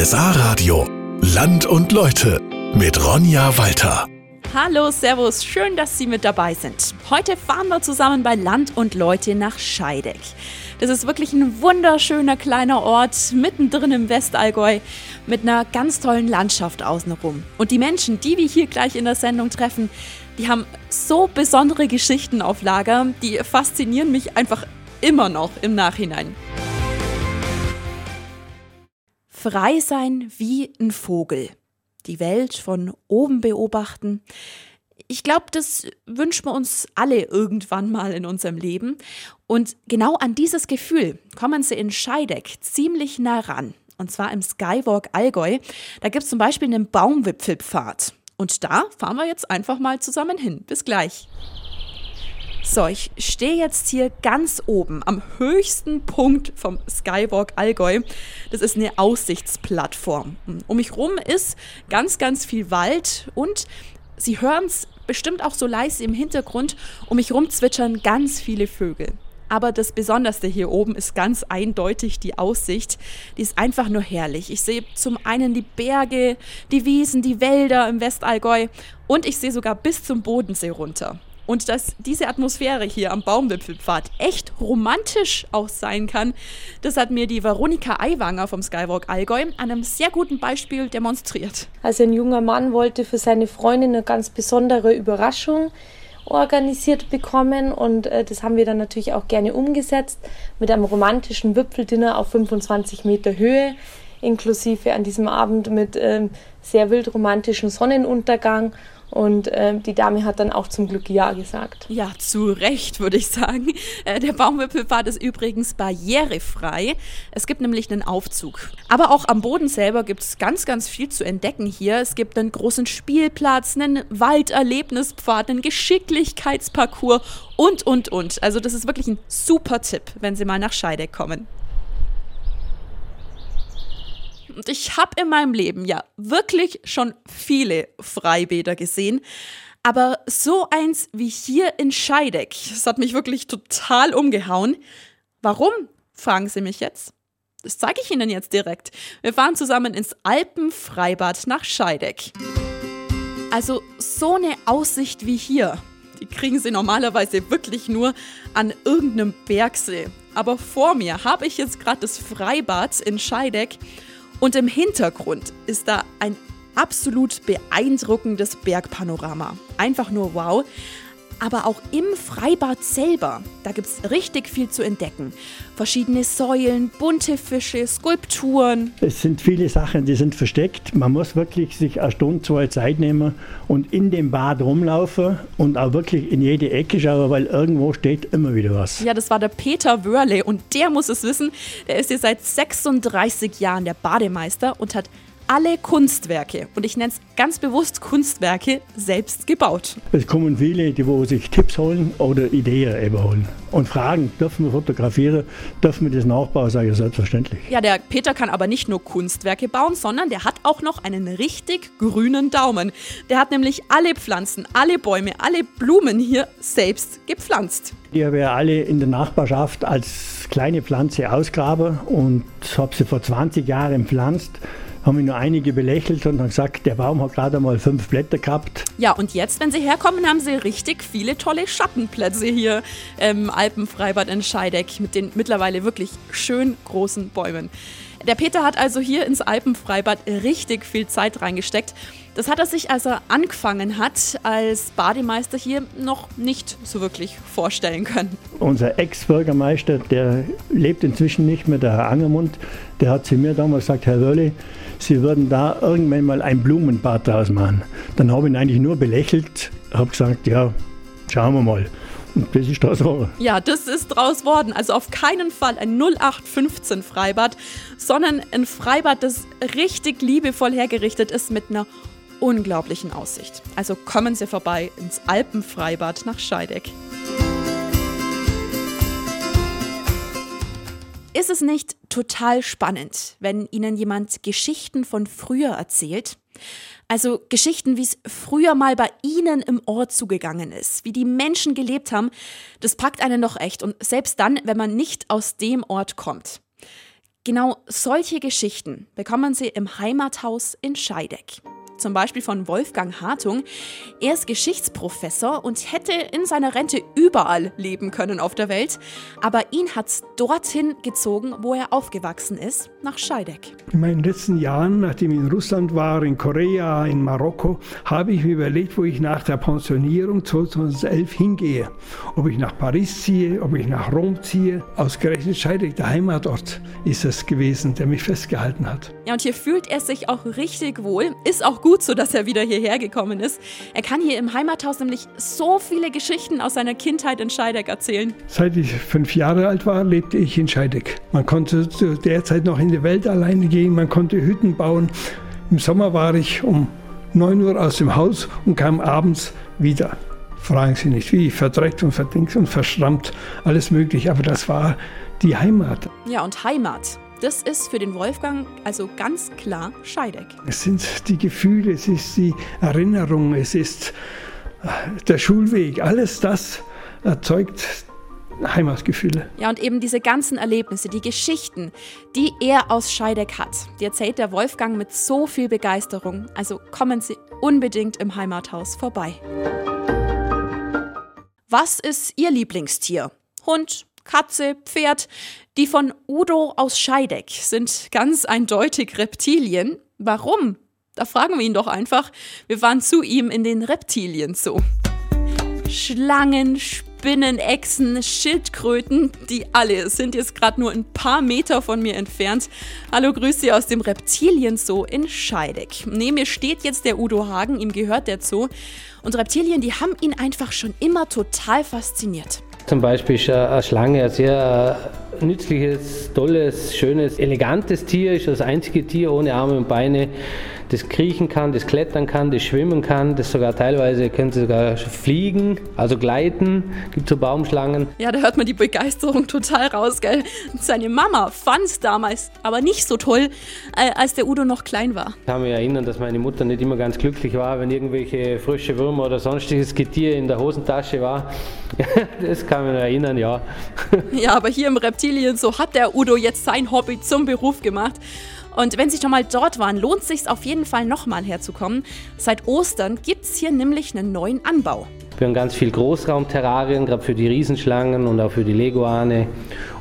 RSA Radio. Land und Leute mit Ronja Walter. Hallo, Servus, schön, dass Sie mit dabei sind. Heute fahren wir zusammen bei Land und Leute nach Scheideck. Das ist wirklich ein wunderschöner kleiner Ort mittendrin im Westallgäu mit einer ganz tollen Landschaft außenrum. Und die Menschen, die wir hier gleich in der Sendung treffen, die haben so besondere Geschichten auf Lager, die faszinieren mich einfach immer noch im Nachhinein. Frei sein wie ein Vogel. Die Welt von oben beobachten. Ich glaube, das wünschen wir uns alle irgendwann mal in unserem Leben. Und genau an dieses Gefühl kommen sie in Scheideck ziemlich nah ran. Und zwar im Skywalk Allgäu. Da gibt es zum Beispiel einen Baumwipfelpfad. Und da fahren wir jetzt einfach mal zusammen hin. Bis gleich. So, ich stehe jetzt hier ganz oben am höchsten Punkt vom Skywalk Allgäu. Das ist eine Aussichtsplattform. Um mich rum ist ganz, ganz viel Wald und Sie hören es bestimmt auch so leise im Hintergrund. Um mich rum zwitschern ganz viele Vögel. Aber das Besonderste hier oben ist ganz eindeutig die Aussicht. Die ist einfach nur herrlich. Ich sehe zum einen die Berge, die Wiesen, die Wälder im Westallgäu und ich sehe sogar bis zum Bodensee runter. Und dass diese Atmosphäre hier am Baumwipfelpfad echt romantisch auch sein kann, das hat mir die Veronika Aiwanger vom Skywalk Allgäu an einem sehr guten Beispiel demonstriert. Also ein junger Mann wollte für seine Freundin eine ganz besondere Überraschung organisiert bekommen und äh, das haben wir dann natürlich auch gerne umgesetzt mit einem romantischen Wipfeldinner auf 25 Meter Höhe inklusive an diesem Abend mit ähm, sehr wild romantischen Sonnenuntergang und äh, die Dame hat dann auch zum Glück Ja gesagt. Ja, zu Recht, würde ich sagen. Äh, der Baumwipfelpfad ist übrigens barrierefrei. Es gibt nämlich einen Aufzug. Aber auch am Boden selber gibt es ganz, ganz viel zu entdecken hier. Es gibt einen großen Spielplatz, einen Walderlebnispfad, einen Geschicklichkeitsparcours und, und, und. Also das ist wirklich ein super Tipp, wenn Sie mal nach Scheideck kommen. Und ich habe in meinem Leben ja wirklich schon viele Freibäder gesehen. Aber so eins wie hier in Scheideck, das hat mich wirklich total umgehauen. Warum, fragen Sie mich jetzt? Das zeige ich Ihnen jetzt direkt. Wir fahren zusammen ins Alpenfreibad nach Scheideck. Also so eine Aussicht wie hier, die kriegen Sie normalerweise wirklich nur an irgendeinem Bergsee. Aber vor mir habe ich jetzt gerade das Freibad in Scheideck und im Hintergrund ist da ein absolut beeindruckendes Bergpanorama. Einfach nur wow. Aber auch im Freibad selber, da gibt es richtig viel zu entdecken. Verschiedene Säulen, bunte Fische, Skulpturen. Es sind viele Sachen, die sind versteckt. Man muss wirklich sich eine Stunde, zwei Zeit nehmen und in dem Bad rumlaufen und auch wirklich in jede Ecke schauen, weil irgendwo steht immer wieder was. Ja, das war der Peter Wörle und der muss es wissen. Der ist hier seit 36 Jahren der Bademeister und hat alle Kunstwerke, und ich nenne es ganz bewusst Kunstwerke, selbst gebaut. Es kommen viele, die wo sich Tipps holen oder Ideen eben holen und fragen, dürfen wir fotografieren, dürfen wir das nachbauen, sage ich selbstverständlich. Ja, der Peter kann aber nicht nur Kunstwerke bauen, sondern der hat auch noch einen richtig grünen Daumen. Der hat nämlich alle Pflanzen, alle Bäume, alle Blumen hier selbst gepflanzt. Die habe ich alle in der Nachbarschaft als kleine Pflanze ausgraben und habe sie vor 20 Jahren pflanzt haben mich nur einige belächelt und haben gesagt, der Baum hat gerade mal fünf Blätter gehabt. Ja, und jetzt, wenn Sie herkommen, haben Sie richtig viele tolle Schattenplätze hier im Alpenfreibad in Scheideck mit den mittlerweile wirklich schön großen Bäumen. Der Peter hat also hier ins Alpenfreibad richtig viel Zeit reingesteckt. Das hat er sich, als er angefangen hat, als Bademeister hier noch nicht so wirklich vorstellen können. Unser Ex-Bürgermeister, der lebt inzwischen nicht mehr, der Herr Angermund, der hat zu mir damals gesagt, Herr Wörle, Sie würden da irgendwann mal ein Blumenbad draus machen. Dann habe ich ihn eigentlich nur belächelt, habe gesagt, ja, schauen wir mal. Und das ist draus geworden. Ja, das ist draus worden. Also auf keinen Fall ein 0815 Freibad, sondern ein Freibad, das richtig liebevoll hergerichtet ist mit einer unglaublichen Aussicht. Also kommen Sie vorbei ins Alpenfreibad nach Scheideck. Ist es nicht total spannend, wenn Ihnen jemand Geschichten von früher erzählt? Also Geschichten, wie es früher mal bei Ihnen im Ort zugegangen ist, wie die Menschen gelebt haben, das packt einen doch echt und selbst dann, wenn man nicht aus dem Ort kommt. genau solche Geschichten bekommen Sie im Heimathaus in Scheideck zum Beispiel von Wolfgang Hartung. Er ist Geschichtsprofessor und hätte in seiner Rente überall leben können auf der Welt, aber ihn hat es dorthin gezogen, wo er aufgewachsen ist, nach Scheideck. In meinen letzten Jahren, nachdem ich in Russland war, in Korea, in Marokko, habe ich mir überlegt, wo ich nach der Pensionierung 2011 hingehe. Ob ich nach Paris ziehe, ob ich nach Rom ziehe. Ausgerechnet Scheideck, der Heimatort, ist es gewesen, der mich festgehalten hat. Ja, und hier fühlt er sich auch richtig wohl, ist auch gut gut so, dass er wieder hierher gekommen ist. Er kann hier im Heimathaus nämlich so viele Geschichten aus seiner Kindheit in Scheideck erzählen. Seit ich fünf Jahre alt war, lebte ich in Scheideck. Man konnte zu der Zeit noch in die Welt alleine gehen, man konnte Hütten bauen. Im Sommer war ich um 9 Uhr aus dem Haus und kam abends wieder. Fragen Sie nicht, wie, verdreckt und verdingt und verschrammt, alles möglich, aber das war die Heimat. Ja, und Heimat, das ist für den Wolfgang also ganz klar Scheideck. Es sind die Gefühle, es ist die Erinnerung, es ist äh, der Schulweg, alles das erzeugt Heimatgefühle. Ja, und eben diese ganzen Erlebnisse, die Geschichten, die er aus Scheideck hat, die erzählt der Wolfgang mit so viel Begeisterung. Also kommen Sie unbedingt im Heimathaus vorbei. Was ist Ihr Lieblingstier? Hund, Katze, Pferd? Die von Udo aus Scheideck sind ganz eindeutig Reptilien. Warum? Da fragen wir ihn doch einfach. Wir waren zu ihm in den Reptilien Zoo. Schlangen, Spinnen, Echsen, Schildkröten, die alle sind jetzt gerade nur ein paar Meter von mir entfernt. Hallo, grüß Sie aus dem Reptilien Zoo in Scheideck. Neben mir steht jetzt der Udo Hagen, ihm gehört der Zoo. Und Reptilien, die haben ihn einfach schon immer total fasziniert. Zum Beispiel ist eine Schlange ein sehr äh, nützliches, tolles, schönes, elegantes Tier, ist das einzige Tier ohne Arme und Beine, das kriechen kann, das klettern kann, das schwimmen kann, das sogar teilweise können sie sogar fliegen, also gleiten, gibt so Baumschlangen. Ja, da hört man die Begeisterung total raus, gell? Seine Mama fand es damals aber nicht so toll, äh, als der Udo noch klein war. Ich kann mich erinnern, dass meine Mutter nicht immer ganz glücklich war, wenn irgendwelche frische Würmer oder sonstiges Getier in der Hosentasche war. das kann mich erinnern, ja. ja, aber hier im Reptilien, so hat der Udo jetzt sein Hobby zum Beruf gemacht. Und wenn Sie schon mal dort waren, lohnt es sich auf jeden Fall nochmal herzukommen. Seit Ostern gibt es hier nämlich einen neuen Anbau. Wir haben ganz viel Großraumterrarien, gerade für die Riesenschlangen und auch für die Leguane.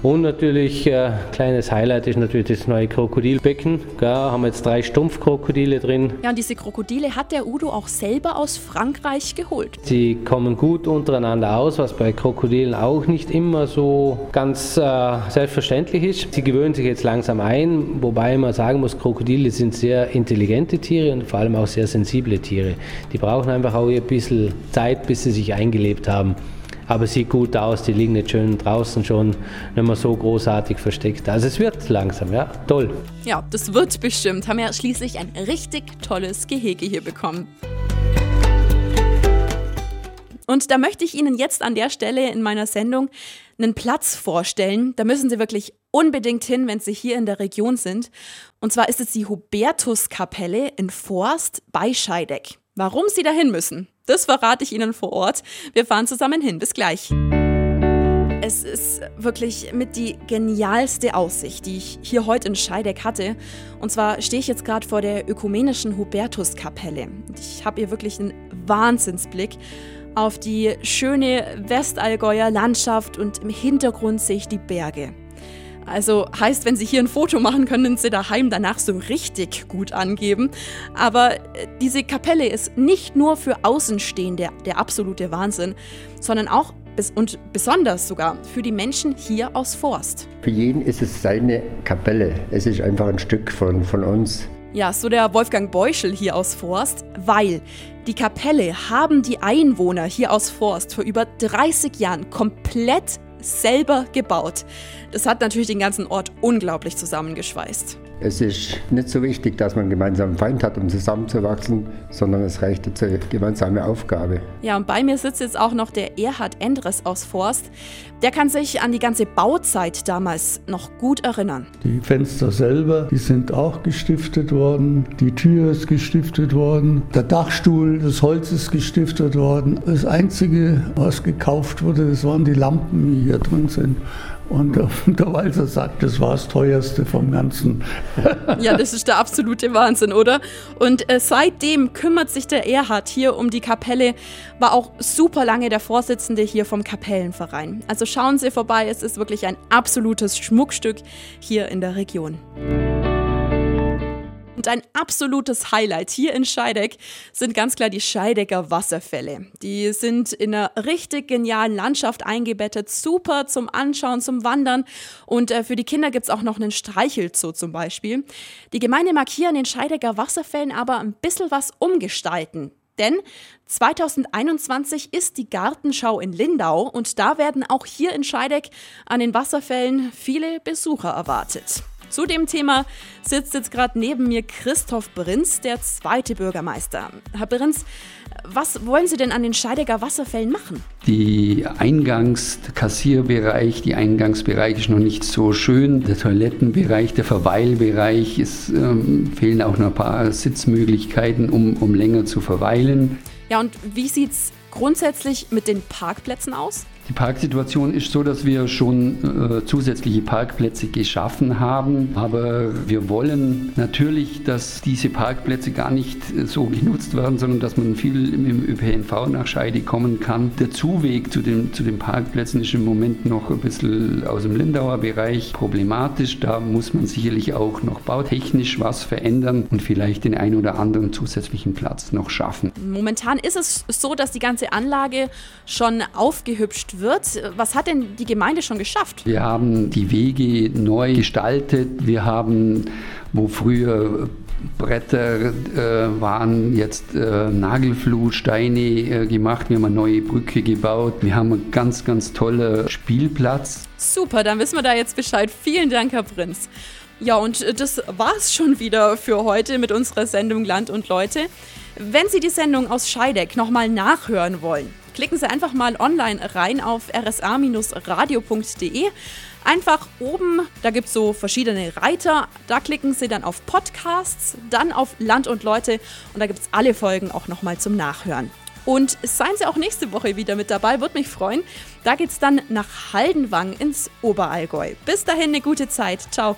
Und natürlich, äh, kleines Highlight ist natürlich das neue Krokodilbecken. Da haben wir jetzt drei Stumpfkrokodile drin. Ja, und diese Krokodile hat der Udo auch selber aus Frankreich geholt. Sie kommen gut untereinander aus, was bei Krokodilen auch nicht immer so ganz äh, selbstverständlich ist. Sie gewöhnen sich jetzt langsam ein, wobei man sagen muss, Krokodile sind sehr intelligente Tiere und vor allem auch sehr sensible Tiere. Die brauchen einfach auch ein bisschen Zeit, bis sie sie sich eingelebt haben. Aber sieht gut aus, die liegen nicht schön draußen schon, nicht mehr so großartig versteckt. Also es wird langsam, ja, toll. Ja, das wird bestimmt. Haben ja schließlich ein richtig tolles Gehege hier bekommen. Und da möchte ich Ihnen jetzt an der Stelle in meiner Sendung einen Platz vorstellen. Da müssen Sie wirklich unbedingt hin, wenn Sie hier in der Region sind. Und zwar ist es die Hubertuskapelle in Forst bei Scheideck. Warum Sie dahin müssen, das verrate ich Ihnen vor Ort. Wir fahren zusammen hin. Bis gleich. Es ist wirklich mit die genialste Aussicht, die ich hier heute in Scheideck hatte. Und zwar stehe ich jetzt gerade vor der ökumenischen Hubertuskapelle. Ich habe hier wirklich einen Wahnsinnsblick auf die schöne Westallgäuer Landschaft und im Hintergrund sehe ich die Berge. Also heißt, wenn Sie hier ein Foto machen, können Sie daheim danach so richtig gut angeben. Aber äh, diese Kapelle ist nicht nur für Außenstehende der absolute Wahnsinn, sondern auch und besonders sogar für die Menschen hier aus Forst. Für jeden ist es seine Kapelle. Es ist einfach ein Stück von, von uns. Ja, so der Wolfgang Beuschel hier aus Forst, weil die Kapelle haben die Einwohner hier aus Forst vor über 30 Jahren komplett selber gebaut. Das hat natürlich den ganzen Ort unglaublich zusammengeschweißt. Es ist nicht so wichtig, dass man einen gemeinsamen Feind hat, um zusammenzuwachsen, sondern es reicht jetzt eine gemeinsame Aufgabe. Ja, und bei mir sitzt jetzt auch noch der Erhard Endres aus Forst. Der kann sich an die ganze Bauzeit damals noch gut erinnern. Die Fenster selber, die sind auch gestiftet worden. Die Tür ist gestiftet worden. Der Dachstuhl, das Holz ist gestiftet worden. Das Einzige, was gekauft wurde, das waren die Lampen hier. da drin sind. Und der Walzer sagt, das war das teuerste vom Ganzen. ja, das ist der absolute Wahnsinn, oder? Und äh, seitdem kümmert sich der Erhard hier um die Kapelle, war auch super lange der Vorsitzende hier vom Kapellenverein. Also schauen Sie vorbei, es ist wirklich ein absolutes Schmuckstück hier in der Region. Und ein absolutes Highlight hier in Scheideck sind ganz klar die Scheidecker Wasserfälle. Die sind in einer richtig genialen Landschaft eingebettet, super zum Anschauen, zum Wandern. Und äh, für die Kinder gibt es auch noch einen Streichelzoo zum Beispiel. Die Gemeinde mag hier an den Scheidecker Wasserfällen aber ein bisschen was umgestalten. Denn 2021 ist die Gartenschau in Lindau und da werden auch hier in Scheideck an den Wasserfällen viele Besucher erwartet. Zu dem Thema sitzt jetzt gerade neben mir Christoph Brinz, der zweite Bürgermeister. Herr Brinz, was wollen Sie denn an den Scheidecker Wasserfällen machen? Die Eingangskassierbereich, die Eingangsbereich ist noch nicht so schön. Der Toilettenbereich, der Verweilbereich, es ähm, fehlen auch noch ein paar Sitzmöglichkeiten, um, um länger zu verweilen. Ja, und wie sieht es grundsätzlich mit den Parkplätzen aus? Die Parksituation ist so, dass wir schon äh, zusätzliche Parkplätze geschaffen haben, aber wir wollen natürlich, dass diese Parkplätze gar nicht äh, so genutzt werden, sondern dass man viel dem ÖPNV nach Scheide kommen kann. Der Zuweg zu den, zu den Parkplätzen ist im Moment noch ein bisschen aus dem Lindauer Bereich problematisch. Da muss man sicherlich auch noch bautechnisch was verändern und vielleicht den einen oder anderen zusätzlichen Platz noch schaffen. Momentan ist es so, dass die ganze Anlage schon aufgehübscht wird. Was hat denn die Gemeinde schon geschafft? Wir haben die Wege neu gestaltet. Wir haben, wo früher Bretter äh, waren jetzt äh, Nagelfluhsteine äh, gemacht. Wir haben eine neue Brücke gebaut. Wir haben einen ganz, ganz tollen Spielplatz. Super, dann wissen wir da jetzt Bescheid. Vielen Dank, Herr Prinz. Ja, und das war's schon wieder für heute mit unserer Sendung Land und Leute. Wenn Sie die Sendung aus Scheideck nochmal nachhören wollen, klicken Sie einfach mal online rein auf rsa-radio.de. Einfach oben, da gibt es so verschiedene Reiter, da klicken Sie dann auf Podcasts, dann auf Land und Leute und da gibt es alle Folgen auch nochmal zum Nachhören. Und seien Sie auch nächste Woche wieder mit dabei, würde mich freuen. Da geht es dann nach Haldenwang ins Oberallgäu. Bis dahin eine gute Zeit. Ciao.